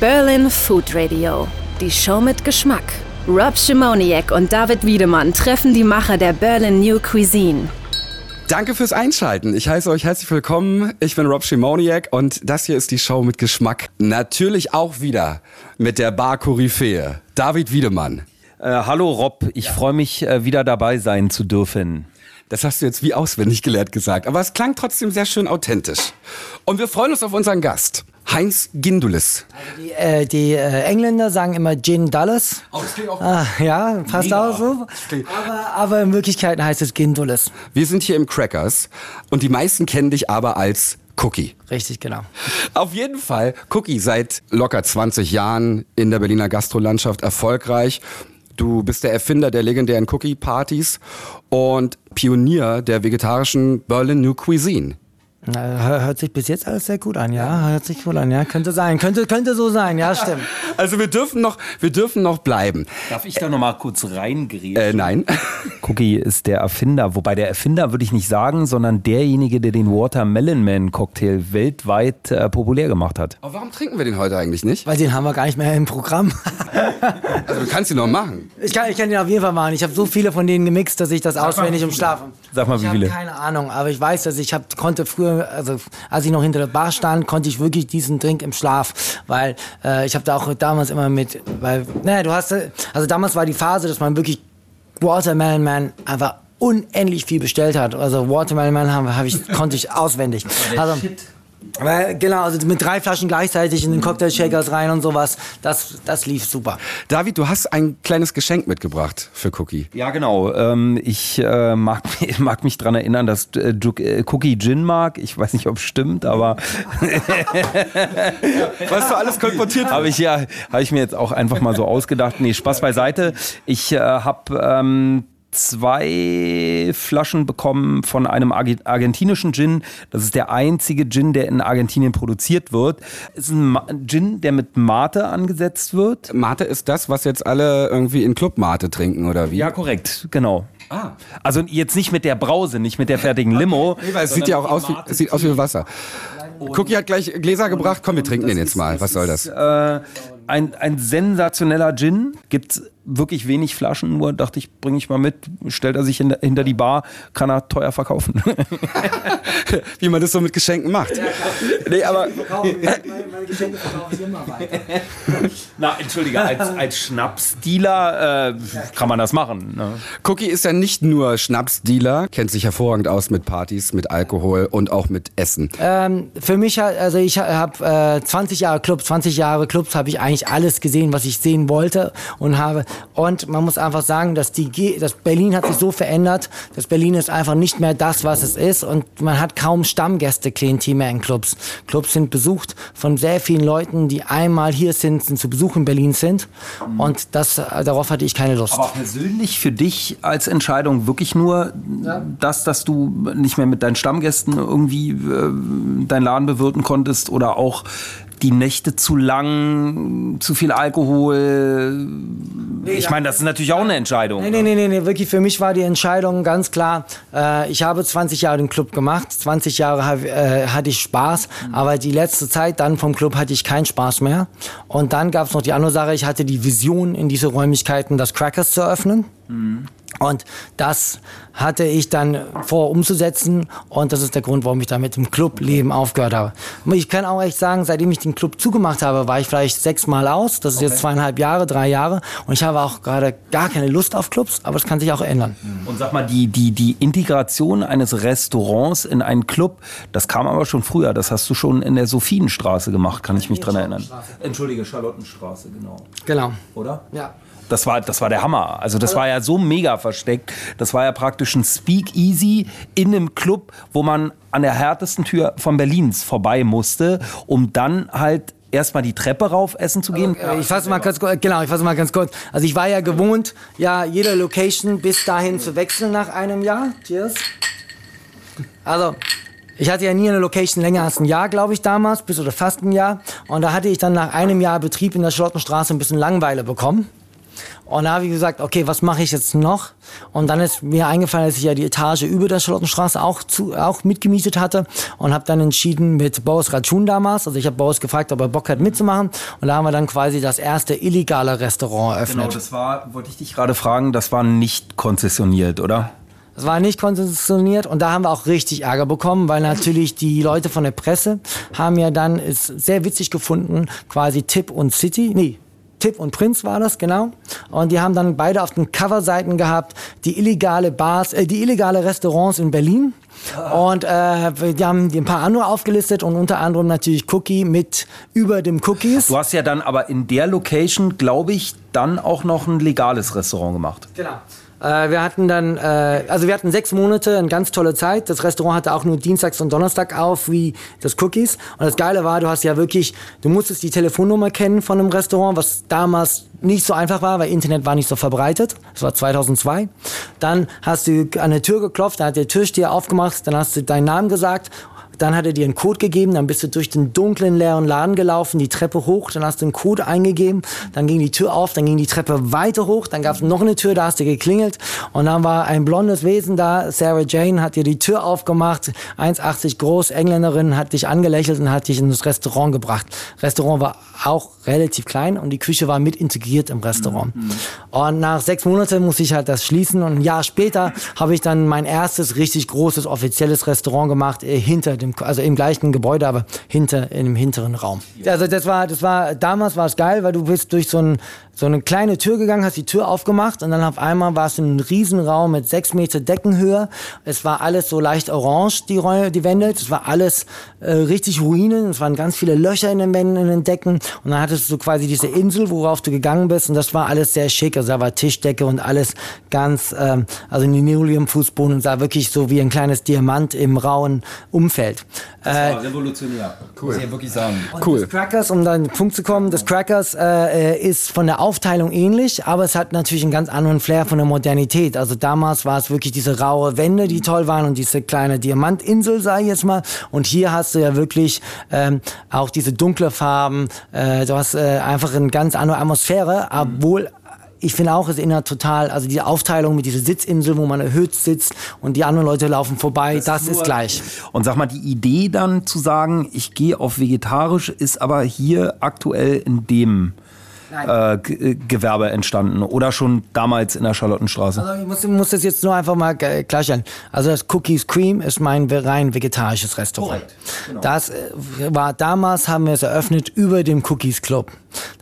Berlin Food Radio. Die Show mit Geschmack. Rob Schimoniak und David Wiedemann treffen die Macher der Berlin New Cuisine. Danke fürs Einschalten. Ich heiße euch herzlich willkommen. Ich bin Rob Schimoniak und das hier ist die Show mit Geschmack. Natürlich auch wieder mit der Bar Koryphäe. David Wiedemann. Äh, hallo Rob, ich freue mich äh, wieder dabei sein zu dürfen. Das hast du jetzt wie auswendig gelernt gesagt, aber es klang trotzdem sehr schön authentisch. Und wir freuen uns auf unseren Gast, Heinz Gindulis. Die, äh, die äh, Engländer sagen immer Gin Dulles. Oh, das klingt auch ah, Ja, passt Mega. auch so. Aber, aber in Wirklichkeit heißt es Gindulis. Wir sind hier im Crackers und die meisten kennen dich aber als Cookie. Richtig, genau. Auf jeden Fall, Cookie seit locker 20 Jahren in der Berliner Gastrolandschaft erfolgreich. Du bist der Erfinder der legendären Cookie-Partys und Pionier der vegetarischen Berlin New Cuisine. Na, hör- Hört sich bis jetzt alles sehr gut an, ja? Hört sich gut an, ja? Könnte sein, könnte, könnte so sein, ja, stimmt. Also wir dürfen noch, wir dürfen noch bleiben. Darf ich da noch mal kurz reingrätschen? Äh, nein. Cookie ist der Erfinder, wobei der Erfinder würde ich nicht sagen, sondern derjenige, der den Watermelon Man Cocktail weltweit äh, populär gemacht hat. Aber warum trinken wir den heute eigentlich nicht? Weil den haben wir gar nicht mehr im Programm. Also du kannst ihn noch machen. Ich kann, ich kann den auf jeden Fall machen. Ich habe so viele von denen gemixt, dass ich das auswendig umschlafe. Sag mal, ich wie habe viele? keine Ahnung, aber ich weiß, dass ich hab, konnte früher, also als ich noch hinter der Bar stand, konnte ich wirklich diesen Drink im Schlaf, weil äh, ich habe da auch damals immer mit, weil, naja, du hast, also damals war die Phase, dass man wirklich Watermelon Man einfach unendlich viel bestellt hat. Also Watermelon Man haben, hab ich, konnte ich auswendig. Also, weil, genau, also mit drei Flaschen gleichzeitig in den Cocktail-Shakers rein und sowas, das, das lief super. David, du hast ein kleines Geschenk mitgebracht für Cookie. Ja, genau. Ähm, ich äh, mag, mag mich daran erinnern, dass äh, äh, Cookie Gin mag. Ich weiß nicht, ob es stimmt, aber Was du alles kolportiert habe ich ja, habe ich mir jetzt auch einfach mal so ausgedacht. Nee, Spaß beiseite. Ich äh, habe ähm, zwei Flaschen bekommen von einem Arge- argentinischen Gin. Das ist der einzige Gin, der in Argentinien produziert wird. Es ist ein Gin, der mit Mate angesetzt wird. Mate ist das, was jetzt alle irgendwie in Club Mate trinken, oder wie? Ja, korrekt, genau. Also jetzt nicht mit der Brause, nicht mit der fertigen Limo. Nee, weil es sieht ja auch aus wie, sieht aus wie Wasser. Cookie hat gleich Gläser gebracht. Komm, wir trinken den jetzt mal. Was soll das? Äh, ein, ein sensationeller Gin. Gibt wirklich wenig Flaschen, nur dachte ich, bringe ich mal mit. Stellt er sich hinter, hinter die Bar, kann er teuer verkaufen. Wie man das so mit Geschenken macht. Nee, aber Meine Geschenke verkaufe ich immer weiter. Na, entschuldige, als, als Schnapsdealer äh, kann man das machen. Ne? Cookie ist ja nicht nur Schnapsdealer, kennt sich hervorragend aus mit Partys, mit Alkohol und auch mit Essen. Ähm, für mich, also ich habe äh, 20 Jahre Club, 20 Jahre Clubs habe ich eigentlich alles gesehen, was ich sehen wollte und habe. Und man muss einfach sagen, dass die, dass Berlin hat sich so verändert, dass Berlin ist einfach nicht mehr das, was es ist und man hat kaum Stammgäste Klientel mehr in Clubs. Clubs sind besucht von sehr vielen Leuten, die einmal hier sind, sind zu Besuch in Berlin sind und das, äh, darauf hatte ich keine Lust. Aber persönlich für dich als Entscheidung wirklich nur das, dass du nicht mehr mit deinen Stammgästen irgendwie äh, deinen Laden bewirten konntest oder auch die Nächte zu lang, zu viel Alkohol. Ich meine, das ist natürlich auch eine Entscheidung. Nee, nee, nee, nee, nee, wirklich für mich war die Entscheidung ganz klar. Äh, ich habe 20 Jahre den Club gemacht, 20 Jahre äh, hatte ich Spaß, aber die letzte Zeit dann vom Club hatte ich keinen Spaß mehr. Und dann gab es noch die andere Sache, ich hatte die Vision, in diese Räumlichkeiten das Crackers zu öffnen. Und das hatte ich dann vor umzusetzen und das ist der Grund, warum ich da mit dem Clubleben aufgehört habe. Ich kann auch echt sagen, seitdem ich den Club zugemacht habe, war ich vielleicht sechsmal aus. Das ist jetzt zweieinhalb Jahre, drei Jahre und ich habe auch gerade gar keine Lust auf Clubs, aber das kann sich auch ändern. Und sag mal, die, die, die Integration eines Restaurants in einen Club, das kam aber schon früher. Das hast du schon in der Sophienstraße gemacht, kann ich mich dran erinnern. Entschuldige, Charlottenstraße, genau. Genau. Oder? Ja. Das war, das war der Hammer. Also das war ja so mega versteckt. Das war ja praktisch ein Speakeasy in einem Club, wo man an der härtesten Tür von Berlins vorbei musste, um dann halt erstmal die Treppe rauf essen zu gehen. Äh, Ich fasse mal ganz kurz, genau, ich fasse mal ganz kurz. Also ich war ja gewohnt, ja, jede Location bis dahin zu wechseln nach einem Jahr. Cheers. Also, ich hatte ja nie eine Location länger als ein Jahr, glaube ich, damals, bis oder fast ein Jahr. Und da hatte ich dann nach einem Jahr Betrieb in der Schlottenstraße ein bisschen Langeweile bekommen. Und da habe ich gesagt, okay, was mache ich jetzt noch? Und dann ist mir eingefallen, dass ich ja die Etage über der Charlottenstraße auch, zu, auch mitgemietet hatte und habe dann entschieden mit Boris Ratschun damals, also ich habe Boris gefragt, ob er Bock hat mitzumachen und da haben wir dann quasi das erste illegale Restaurant eröffnet. Genau, das war, wollte ich dich gerade fragen, das war nicht konzessioniert, oder? Das war nicht konzessioniert und da haben wir auch richtig Ärger bekommen, weil natürlich die Leute von der Presse haben ja dann es sehr witzig gefunden, quasi Tip und City, nee, Tipp und Prinz war das, genau. Und die haben dann beide auf den Coverseiten gehabt, die illegale Bars, äh, die illegale Restaurants in Berlin. Und äh, die haben ein paar andere aufgelistet und unter anderem natürlich Cookie mit über dem Cookies. Du hast ja dann aber in der Location, glaube ich, dann auch noch ein legales Restaurant gemacht. Genau. Äh, wir hatten dann, äh, also wir hatten sechs Monate, eine ganz tolle Zeit. Das Restaurant hatte auch nur Dienstags und Donnerstag auf, wie das Cookies. Und das Geile war, du hast ja wirklich, du musstest die Telefonnummer kennen von einem Restaurant, was damals nicht so einfach war, weil Internet war nicht so verbreitet. Das war 2002. Dann hast du an der Tür geklopft, dann hat der Türsteher aufgemacht, dann hast du deinen Namen gesagt dann hat er dir einen Code gegeben, dann bist du durch den dunklen, leeren Laden gelaufen, die Treppe hoch, dann hast du einen Code eingegeben, dann ging die Tür auf, dann ging die Treppe weiter hoch, dann gab es noch eine Tür, da hast du geklingelt und dann war ein blondes Wesen da, Sarah Jane, hat dir die Tür aufgemacht, 1,80 groß, Engländerin, hat dich angelächelt und hat dich in das Restaurant gebracht. Restaurant war auch relativ klein und die Küche war mit integriert im Restaurant. Mhm. Und nach sechs Monaten musste ich halt das schließen und ein Jahr später habe ich dann mein erstes richtig großes offizielles Restaurant gemacht äh, hinter dem, also im gleichen Gebäude, aber hinter in dem hinteren Raum. Also das war, das war damals war es geil, weil du bist durch so ein so eine kleine Tür gegangen, hast die Tür aufgemacht und dann auf einmal war es ein Riesenraum mit sechs Meter Deckenhöhe. Es war alles so leicht orange, die, Räume, die Wände. Es war alles äh, richtig Ruinen. Es waren ganz viele Löcher in den Wänden, in den Decken. Und dann hattest du quasi diese Insel, worauf du gegangen bist. Und das war alles sehr schick. Also da war Tischdecke und alles ganz, ähm, also Linoleum-Fußboden und sah wirklich so wie ein kleines Diamant im rauen Umfeld. Das war äh, revolutionär. Cool. Muss ich wirklich sagen. Und cool. Das Crackers, um dann den Punkt zu kommen, das Crackers äh, äh, ist von der Aufteilung ähnlich, aber es hat natürlich einen ganz anderen Flair von der Modernität. Also damals war es wirklich diese raue Wände, die toll waren und diese kleine Diamantinsel, sage ich jetzt mal. Und hier hast du ja wirklich ähm, auch diese dunkle Farben. Äh, du hast äh, einfach eine ganz andere Atmosphäre, obwohl ich finde auch, es erinnert total, also die Aufteilung mit dieser Sitzinsel, wo man erhöht sitzt und die anderen Leute laufen vorbei, das, das ist, ist, gleich. Und sag mal, die Idee dann zu sagen, ich gehe auf vegetarisch, ist aber hier aktuell in dem äh, äh, Gewerbe entstanden oder schon damals in der Charlottenstraße? Also ich muss, muss das jetzt nur einfach mal klarstellen. Also das Cookies Cream ist mein rein vegetarisches Restaurant. Genau. Das äh, war damals, haben wir es eröffnet über dem Cookies Club.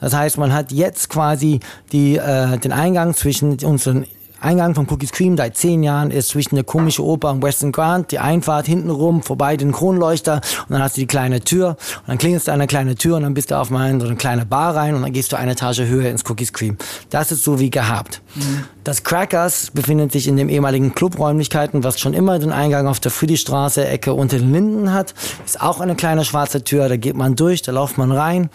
Das heißt, man hat jetzt quasi die, äh, den Eingang zwischen unseren Eingang von Cookies Cream seit zehn Jahren ist zwischen der komischen Oper und Western Grand, die Einfahrt hinten rum, vorbei den Kronleuchter und dann hast du die kleine Tür und dann klingelst du an eine kleine Tür und dann bist du auf mal in so eine kleine Bar rein und dann gehst du eine Etage höher ins Cookies Cream. Das ist so wie gehabt. Mhm. Das Crackers befindet sich in den ehemaligen Clubräumlichkeiten, was schon immer den Eingang auf der Friedrichstraße Ecke unter den Linden hat. Ist auch eine kleine schwarze Tür, da geht man durch, da läuft man rein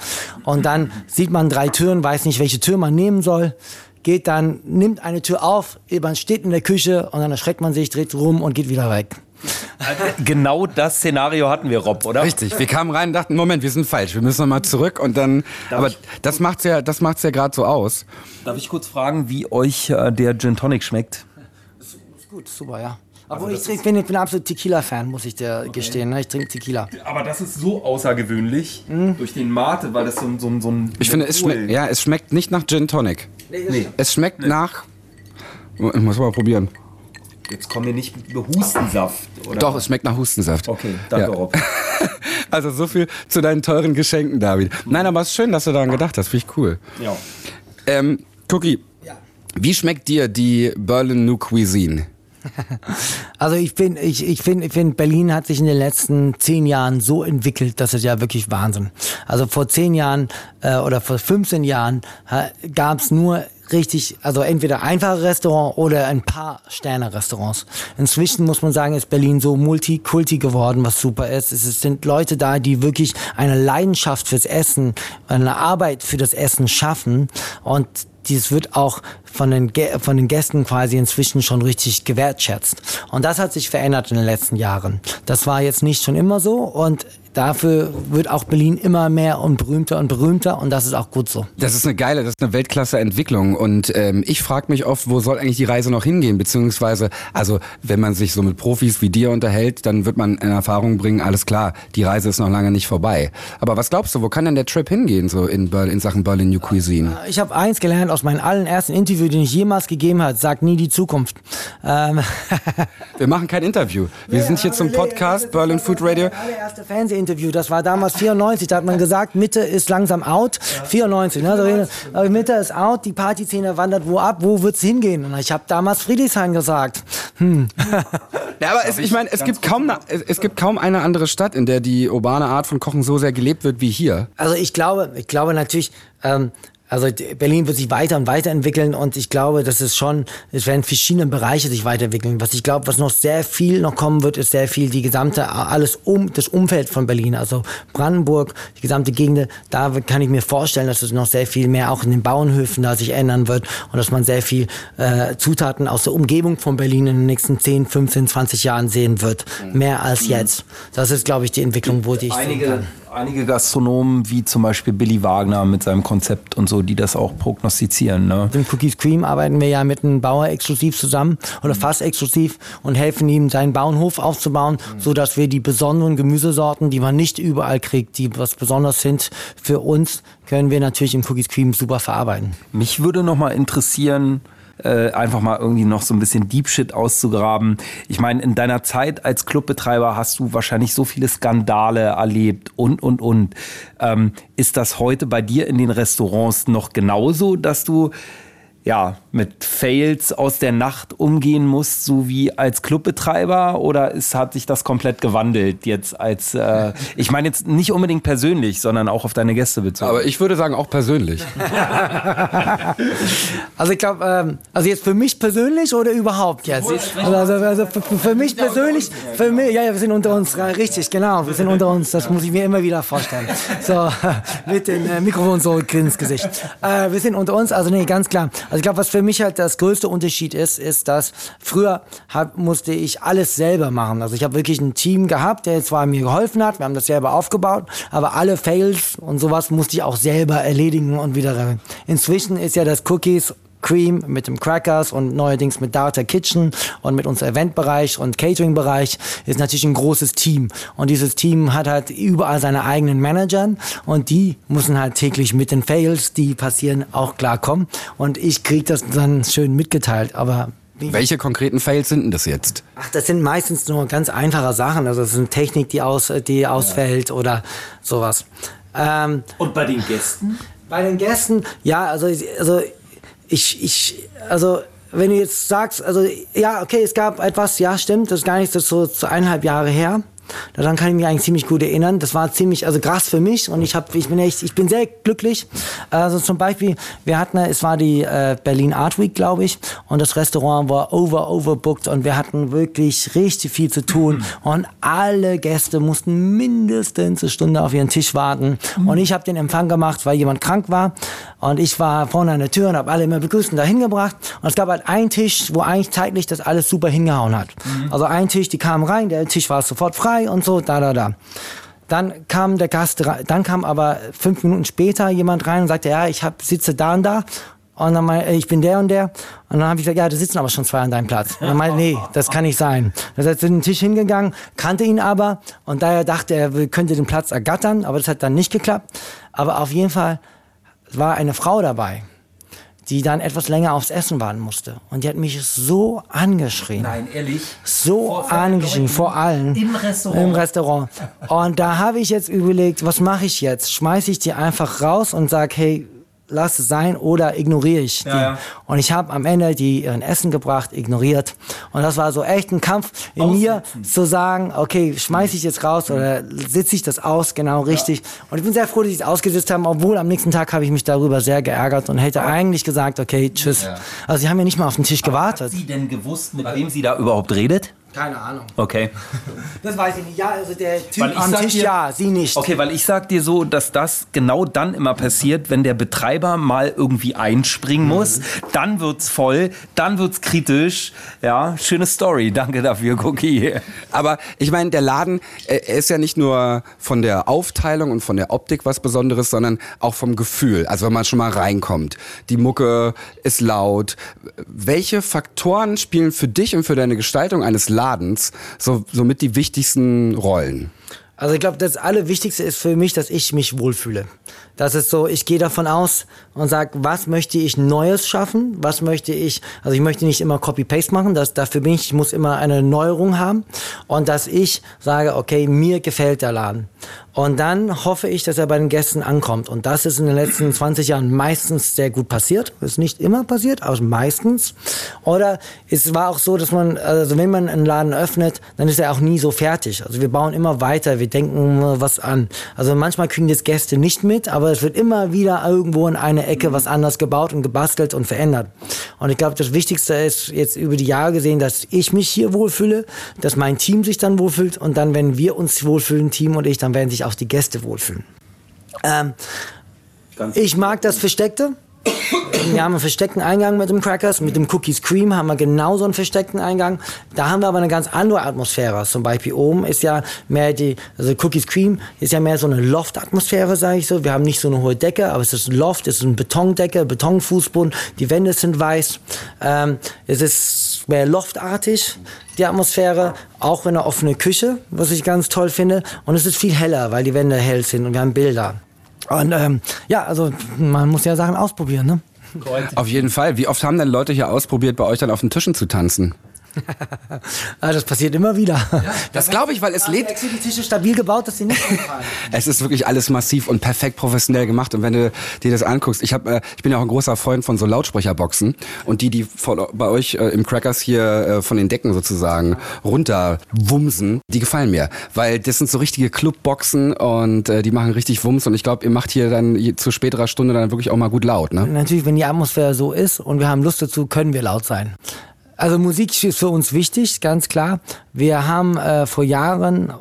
und dann sieht man drei Türen, weiß nicht, welche Tür man nehmen soll geht dann, nimmt eine Tür auf, man steht in der Küche und dann erschreckt man sich, dreht rum und geht wieder weg. Genau das Szenario hatten wir, Rob, oder? Richtig. Wir kamen rein und dachten, Moment, wir sind falsch, wir müssen nochmal zurück und dann. Darf aber ich, das macht's ja, das macht's ja gerade so aus. Darf ich kurz fragen, wie euch äh, der Gin Tonic schmeckt? Ist, ist gut, super, ja. Obwohl also ich, trinke, bin, ich bin ein absolut Tequila-Fan, muss ich dir okay. gestehen. Ne? Ich trinke Tequila. Aber das ist so außergewöhnlich mhm. durch den Mate, weil das so, so, so ein. Ich finde, es schmeckt, ja, es schmeckt nicht nach Gin Tonic. Nee. nee. Es schmeckt nee. nach. Ich muss mal probieren. Jetzt kommen wir nicht mit Hustensaft, oder? Doch, es schmeckt nach Hustensaft. Okay, danke, ja. Rob. also so viel zu deinen teuren Geschenken, David. Nein, aber es ist schön, dass du daran gedacht hast. Finde ich cool. Ja. Ähm, Cookie, ja. wie schmeckt dir die Berlin New Cuisine? Also ich finde, ich, ich finde, ich finde, Berlin hat sich in den letzten zehn Jahren so entwickelt, dass es ja wirklich Wahnsinn. Also vor zehn Jahren äh, oder vor 15 Jahren gab es nur richtig, also entweder einfache Restaurant oder ein paar Sterne-Restaurants. Inzwischen muss man sagen, ist Berlin so multikulti geworden, was super ist. Es sind Leute da, die wirklich eine Leidenschaft fürs Essen, eine Arbeit für das Essen schaffen und dies wird auch von den, von den Gästen quasi inzwischen schon richtig gewertschätzt. Und das hat sich verändert in den letzten Jahren. Das war jetzt nicht schon immer so und dafür wird auch Berlin immer mehr und berühmter und berühmter und das ist auch gut so. Das ist eine geile, das ist eine Weltklasse-Entwicklung und ähm, ich frage mich oft, wo soll eigentlich die Reise noch hingehen, beziehungsweise, also wenn man sich so mit Profis wie dir unterhält, dann wird man in Erfahrung bringen, alles klar, die Reise ist noch lange nicht vorbei. Aber was glaubst du, wo kann denn der Trip hingehen, so in, Berlin, in Sachen Berlin New Cuisine? Ich habe eins gelernt aus meinem allerersten Interview, den ich jemals gegeben habe, sag nie die Zukunft. Ähm Wir machen kein Interview. Wir ja, sind hier zum Podcast Berlin Food Radio. Allererste Fernsehinterview, das war damals 94, da hat man gesagt, Mitte ist langsam out. 94, ne? Also, Mitte ist out, die Partyszene wandert wo ab, wo wird's hingehen? Und ich habe damals Friedrichshain gesagt. Hm. Ja, aber es, ich meine, es gibt kaum, es, es gibt kaum eine andere Stadt, in der die urbane Art von Kochen so sehr gelebt wird wie hier. Also ich glaube, ich glaube natürlich, ähm, also Berlin wird sich weiter und weiterentwickeln und ich glaube, dass es schon, es werden verschiedene Bereiche sich weiterentwickeln. Was ich glaube, was noch sehr viel noch kommen wird, ist sehr viel die gesamte, alles um, das Umfeld von Berlin, also Brandenburg, die gesamte Gegend, da kann ich mir vorstellen, dass es noch sehr viel mehr auch in den Bauernhöfen da sich ändern wird und dass man sehr viel äh, Zutaten aus der Umgebung von Berlin in den nächsten 10, 15, 20 Jahren sehen wird. Mehr als jetzt. Das ist, glaube ich, die Entwicklung, wo die ich Einige, sehen kann einige Gastronomen, wie zum Beispiel Billy Wagner mit seinem Konzept und so, die das auch prognostizieren. Ne? Mit Cookies Cream arbeiten wir ja mit einem Bauer exklusiv zusammen oder fast exklusiv und helfen ihm, seinen Bauernhof aufzubauen, mhm. so dass wir die besonderen Gemüsesorten, die man nicht überall kriegt, die was besonders sind für uns, können wir natürlich im Cookies Cream super verarbeiten. Mich würde noch mal interessieren, äh, einfach mal irgendwie noch so ein bisschen Deep Shit auszugraben. Ich meine, in deiner Zeit als Clubbetreiber hast du wahrscheinlich so viele Skandale erlebt und, und, und. Ähm, ist das heute bei dir in den Restaurants noch genauso, dass du ja, mit Fails aus der Nacht umgehen musst, so wie als Clubbetreiber? Oder ist, hat sich das komplett gewandelt jetzt als, äh, ich meine jetzt nicht unbedingt persönlich, sondern auch auf deine Gäste bezogen? Aber ich würde sagen auch persönlich. also ich glaube, ähm, also jetzt für mich persönlich oder überhaupt jetzt? Also, also, also für, für, mich persönlich, für mich, ja, ja, wir sind unter uns, richtig, genau, wir sind unter uns, das muss ich mir immer wieder vorstellen. So, mit dem äh, Mikrofon so ins Gesicht. Äh, wir sind unter uns, also nee, ganz klar. Also ich glaube, was für mich halt das größte Unterschied ist, ist, dass früher hab, musste ich alles selber machen. Also ich habe wirklich ein Team gehabt, der zwar mir geholfen hat, wir haben das selber aufgebaut, aber alle Fails und sowas musste ich auch selber erledigen und wieder. Inzwischen ist ja das Cookies Cream mit dem Crackers und neuerdings mit Data Kitchen und mit unserem Eventbereich und Catering-Bereich ist natürlich ein großes Team. Und dieses Team hat halt überall seine eigenen Managern und die müssen halt täglich mit den Fails, die passieren, auch klarkommen. Und ich kriege das dann schön mitgeteilt. Aber welche konkreten Fails sind denn das jetzt? Ach, das sind meistens nur ganz einfache Sachen. Also es ist eine Technik, die, aus, die ausfällt ja. oder sowas. Ähm, Und bei den Gästen? Bei den Gästen, ja, also, also ich, ich, also wenn du jetzt sagst, also ja, okay, es gab etwas, ja, stimmt, das ist gar nicht so, so eineinhalb Jahre her. Daran kann ich mich eigentlich ziemlich gut erinnern. Das war ziemlich, also krass für mich und ich habe, ich bin echt, ich bin sehr glücklich. Also zum Beispiel, wir hatten, es war die äh, Berlin Art Week, glaube ich, und das Restaurant war over, overbooked und wir hatten wirklich richtig viel zu tun und alle Gäste mussten mindestens eine Stunde auf ihren Tisch warten und ich habe den Empfang gemacht, weil jemand krank war und ich war vorne an der Tür und habe alle immer begrüßt und dahin gebracht und es gab halt einen Tisch, wo eigentlich zeitlich das alles super hingehauen hat. Mhm. Also ein Tisch, die kamen rein, der Tisch war sofort frei vorbei und so, da, da, da. Dann kam der Gast, dann kam aber fünf Minuten später jemand rein und sagte, ja, ich hab, sitze da und da. Und dann meinte, ich bin der und der. Und dann habe ich gesagt, ja, da sitzen aber schon zwei an deinem Platz. Und dann meinte, nee, das kann nicht sein. Dann ist er zu dem Tisch hingegangen, kannte ihn aber und daher dachte er, könnte den Platz ergattern, aber das hat dann nicht geklappt. Aber auf jeden Fall war eine Frau dabei die dann etwas länger aufs Essen warten musste. Und die hat mich so angeschrien. Nein, ehrlich? So vor angeschrien, vor allen. Im Restaurant? Im Restaurant. Und da habe ich jetzt überlegt, was mache ich jetzt? Schmeiße ich die einfach raus und sage, hey, lass es sein oder ignoriere ich die. Ja, ja. Und ich habe am Ende die ihren Essen gebracht, ignoriert. Und das war so echt ein Kampf in Aussitzen. mir zu sagen, okay, schmeiße ich jetzt raus oder sitze ich das aus, genau richtig. Ja. Und ich bin sehr froh, dass ich es ausgesetzt habe, obwohl am nächsten Tag habe ich mich darüber sehr geärgert und hätte eigentlich gesagt, okay, tschüss. Also sie haben ja nicht mal auf den Tisch gewartet. Hat sie denn gewusst, mit wem sie da überhaupt redet? Keine Ahnung. Okay. Das weiß ich nicht. Ja, also der Typ Weil ich am Tisch, dir- ja, sie nicht. Okay, weil ich sag dir so, dass das genau dann immer passiert, wenn der Betreiber mal irgendwie einspringen muss. Dann wird's voll, dann wird's kritisch. Ja, schöne Story. Danke dafür, Cookie. Aber ich meine, der Laden, äh, er ist ja nicht nur von der Aufteilung und von der Optik was Besonderes, sondern auch vom Gefühl. Also wenn man schon mal reinkommt. Die Mucke ist laut. Welche Faktoren spielen für dich und für deine Gestaltung eines Ladens so, somit die wichtigsten Rollen? Also ich glaube, das Allerwichtigste ist für mich, dass ich mich wohlfühle. Das ist so, ich gehe davon aus und sage, was möchte ich Neues schaffen? Was möchte ich, also ich möchte nicht immer Copy-Paste machen, das, dafür bin ich, ich muss immer eine Neuerung haben. Und dass ich sage, okay, mir gefällt der Laden. Und dann hoffe ich, dass er bei den Gästen ankommt. Und das ist in den letzten 20 Jahren meistens sehr gut passiert. Ist nicht immer passiert, aber meistens. Oder es war auch so, dass man, also wenn man einen Laden öffnet, dann ist er auch nie so fertig. Also wir bauen immer weiter, wir denken was an. Also manchmal kriegen das Gäste nicht mit, aber es wird immer wieder irgendwo in eine Ecke was anders gebaut und gebastelt und verändert. Und ich glaube, das Wichtigste ist jetzt über die Jahre gesehen, dass ich mich hier wohlfühle, dass mein Team sich dann wohlfühlt und dann, wenn wir uns wohlfühlen, Team und ich, dann werden sich auch die Gäste wohlfühlen. Ähm, ich mag das Versteckte. Wir haben einen versteckten Eingang mit dem Crackers, mit dem Cookies Cream haben wir genauso einen versteckten Eingang. Da haben wir aber eine ganz andere Atmosphäre. Zum Beispiel oben ist ja mehr die, also Cookies Cream ist ja mehr so eine Loft-Atmosphäre, sage ich so. Wir haben nicht so eine hohe Decke, aber es ist ein Loft, es ist eine Betondecke, Betonfußboden, die Wände sind weiß. Ähm, es ist mehr loftartig, die Atmosphäre, auch in einer offenen Küche, was ich ganz toll finde. Und es ist viel heller, weil die Wände hell sind und wir haben Bilder. Und ähm, ja, also man muss ja Sachen ausprobieren, ne? Auf jeden Fall. Wie oft haben denn Leute hier ausprobiert, bei euch dann auf den Tischen zu tanzen? Ah, das passiert immer wieder. Das glaube ich, weil es lebt. Extra die Tische stabil gebaut, dass sie nicht umfallen. Es ist wirklich alles massiv und perfekt professionell gemacht. Und wenn du dir das anguckst, ich, hab, äh, ich bin ja auch ein großer Freund von so Lautsprecherboxen. Und die, die von, bei euch äh, im Crackers hier äh, von den Decken sozusagen runterwumsen, die gefallen mir. Weil das sind so richtige Clubboxen und äh, die machen richtig Wumms. Und ich glaube, ihr macht hier dann zu späterer Stunde dann wirklich auch mal gut laut. Ne? Natürlich, wenn die Atmosphäre so ist und wir haben Lust dazu, können wir laut sein. Also Musik ist für uns wichtig, ganz klar. Wir haben äh, vor Jahren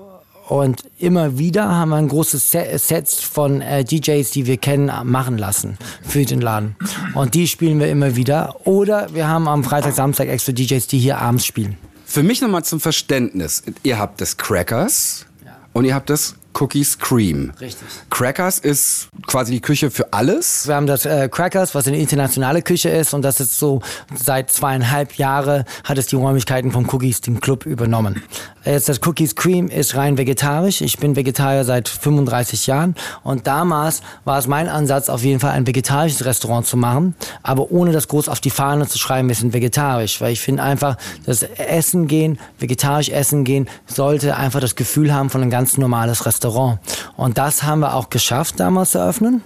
und immer wieder haben wir ein großes Se Sets von äh, DJs, die wir kennen, machen lassen für den Laden. Und die spielen wir immer wieder. Oder wir haben am Freitag, Samstag extra DJs, die hier abends spielen. Für mich nochmal zum Verständnis. Ihr habt das Crackers und ihr habt das Cookies Cream. Richtig. Crackers ist quasi die Küche für alles. Wir haben das äh, Crackers, was eine internationale Küche ist und das ist so seit zweieinhalb Jahre hat es die Räumlichkeiten vom Cookies, dem Club, übernommen. Jetzt das Cookies Cream ist rein vegetarisch. Ich bin Vegetarier seit 35 Jahren und damals war es mein Ansatz, auf jeden Fall ein vegetarisches Restaurant zu machen, aber ohne das groß auf die Fahne zu schreiben, wir sind vegetarisch, weil ich finde einfach, das Essen gehen, vegetarisch essen gehen, sollte einfach das Gefühl haben von ein ganz normales Restaurant. Und das haben wir auch geschafft, damals zu eröffnen.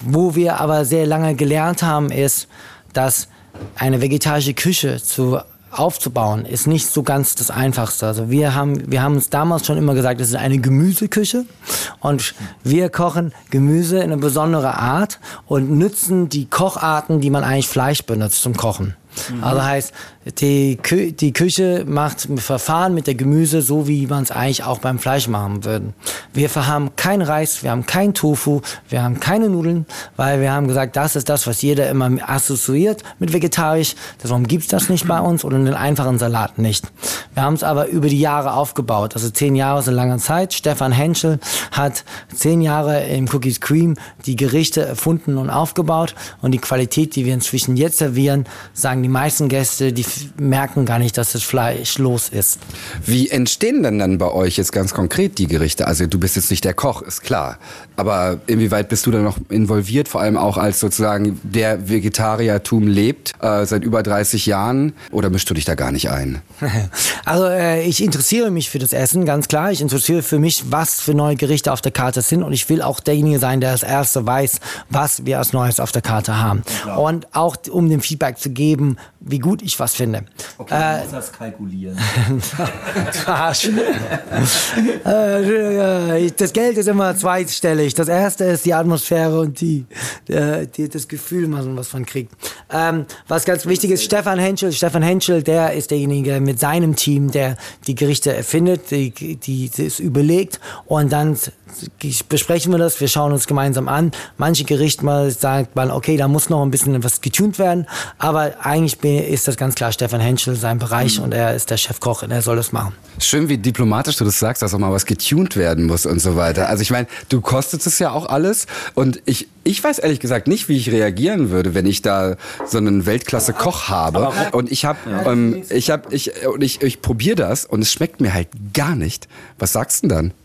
Wo wir aber sehr lange gelernt haben, ist, dass eine vegetarische Küche zu aufzubauen, ist nicht so ganz das Einfachste. Also wir haben, wir haben uns damals schon immer gesagt, es ist eine Gemüseküche und wir kochen Gemüse in eine besondere Art und nützen die Kocharten, die man eigentlich Fleisch benutzt zum Kochen. Also heißt, die, Kü die Küche macht Verfahren mit der Gemüse so, wie man es eigentlich auch beim Fleisch machen würde. Wir haben kein Reis, wir haben kein Tofu, wir haben keine Nudeln, weil wir haben gesagt, das ist das, was jeder immer assoziiert mit vegetarisch. Darum gibt's das nicht bei uns oder einen einfachen Salat nicht. Wir haben es aber über die Jahre aufgebaut. Also zehn Jahre ist eine lange Zeit. Stefan Henschel hat zehn Jahre im Cookies Cream die Gerichte erfunden und aufgebaut. Und die Qualität, die wir inzwischen jetzt servieren, sagen die meisten Gäste, die f- merken gar nicht, dass das Fleisch los ist. Wie entstehen denn dann bei euch jetzt ganz konkret die Gerichte? Also du bist jetzt nicht der Koch, ist klar. Aber inwieweit bist du da noch involviert, vor allem auch als sozusagen der Vegetariertum lebt, äh, seit über 30 Jahren? Oder mischst du dich da gar nicht ein? Also äh, ich interessiere mich für das Essen, ganz klar. Ich interessiere für mich, was für neue Gerichte auf der Karte sind. Und ich will auch derjenige sein, der als Erste weiß, was wir als Neues auf der Karte haben. Und auch um dem Feedback zu geben, wie gut ich was finde. Okay, äh, muss das kalkulieren. Arsch. Äh, das Geld ist immer zweitstellig. Das erste ist die Atmosphäre und die, äh, die das Gefühl, was man kriegt. Ähm, was ganz wichtig ist, Stefan Henschel. Stefan Henschel, der ist derjenige mit seinem Team, der die Gerichte erfindet, die, die, es überlegt und dann besprechen wir das, wir schauen uns gemeinsam an. Manche Gerichte mal sagt man, okay, da muss noch ein bisschen was getunt werden, aber eigentlich ist das ganz klar Stefan Henschel sein Bereich mhm. und er ist der Chefkoch und er soll das machen. Schön, wie diplomatisch du das sagst, dass auch mal was getunt werden muss und so weiter. Also ich meine, du kostest es ja auch alles und ich, ich weiß ehrlich gesagt nicht, wie ich reagieren würde, wenn ich da so einen Weltklasse-Koch habe und ich habe, ähm, ich habe, ich, und ich, ich probiere das und es schmeckt mir halt gar nicht. Was sagst du denn dann?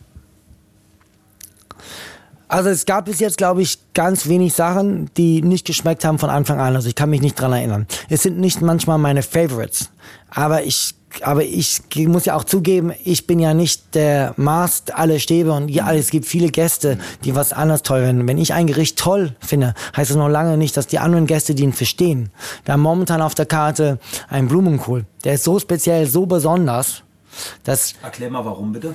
Also es gab bis jetzt, glaube ich, ganz wenig Sachen, die nicht geschmeckt haben von Anfang an. Also ich kann mich nicht dran erinnern. Es sind nicht manchmal meine Favorites, aber ich aber ich muss ja auch zugeben, ich bin ja nicht der Maß alle Stäbe und ja, es gibt viele Gäste, die was anders toll finden. Wenn ich ein Gericht toll finde, heißt es noch lange nicht, dass die anderen Gäste den verstehen. Wir haben momentan auf der Karte einen Blumenkohl. Der ist so speziell, so besonders, dass... Erklär mal warum bitte.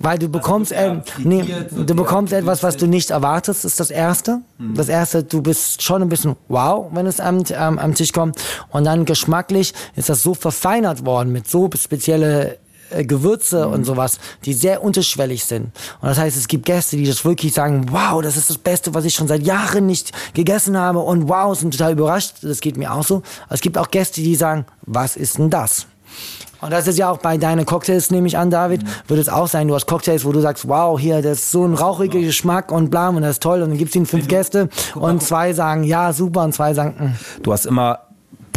Weil du bekommst, also, äh, nee, du bekommst etwas, was du nicht erwartest, ist das Erste. Mhm. Das Erste, du bist schon ein bisschen wow, wenn es am, ähm, am Tisch kommt. Und dann geschmacklich ist das so verfeinert worden mit so spezielle äh, Gewürze mhm. und sowas, die sehr unterschwellig sind. Und das heißt, es gibt Gäste, die das wirklich sagen, wow, das ist das Beste, was ich schon seit Jahren nicht gegessen habe und wow, sind total überrascht. Das geht mir auch so. Aber es gibt auch Gäste, die sagen, was ist denn das? Und das ist ja auch bei deinen Cocktails, nehme ich an, David, mhm. wird es auch sein. Du hast Cocktails, wo du sagst, wow, hier, das ist so ein rauchiger Geschmack und blam und das ist toll. Und dann gibst du ihnen fünf Gäste und zwei sagen, ja, super und zwei sagen, Mh. Mm. Du hast immer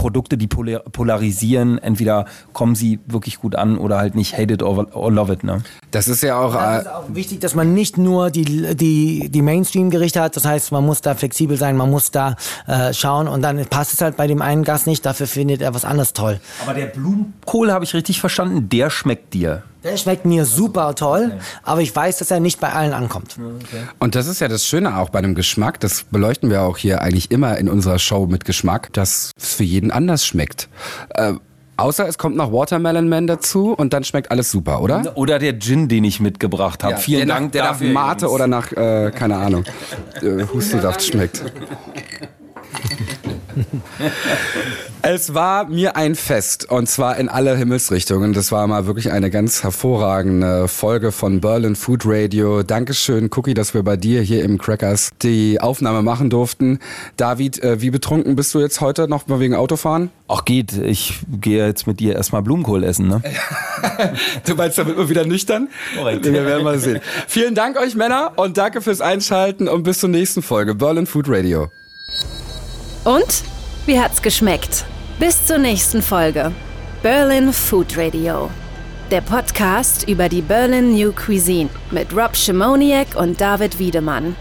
Produkte, die polarisieren. Entweder kommen sie wirklich gut an oder halt nicht hate it or, or love it. Ne? Das ist ja auch, das ist auch wichtig, dass man nicht nur die, die, die Mainstream-Gerichte hat. Das heißt, man muss da flexibel sein, man muss da äh, schauen und dann passt es halt bei dem einen Gast nicht. Dafür findet er was anderes toll. Aber der Blumenkohl, habe ich richtig verstanden, der schmeckt dir. Der schmeckt mir super toll, okay. aber ich weiß, dass er nicht bei allen ankommt. Okay. Und das ist ja das Schöne auch bei einem Geschmack, das beleuchten wir auch hier eigentlich immer in unserer Show mit Geschmack, dass es für jeden anders schmeckt. Äh, Außer es kommt noch Watermelon Man dazu und dann schmeckt alles super, oder? Oder der Gin, den ich mitgebracht habe. Ja, Vielen der Dank. Nach, der dafür nach Mate übrigens. oder nach, äh, keine Ahnung, äh, Hustensaft schmeckt. es war mir ein Fest und zwar in alle Himmelsrichtungen. Das war mal wirklich eine ganz hervorragende Folge von Berlin Food Radio. Dankeschön, Cookie, dass wir bei dir hier im Crackers die Aufnahme machen durften. David, äh, wie betrunken bist du jetzt heute noch mal wegen Autofahren? Ach geht, ich gehe jetzt mit dir erstmal Blumenkohl essen, ne? du meinst, damit wir wieder nüchtern? Korrekt. Wir werden mal sehen. Vielen Dank euch Männer und danke fürs Einschalten und bis zur nächsten Folge Berlin Food Radio. Und? Wie hat's geschmeckt? Bis zur nächsten Folge. Berlin Food Radio. Der Podcast über die Berlin New Cuisine mit Rob Schimoniak und David Wiedemann.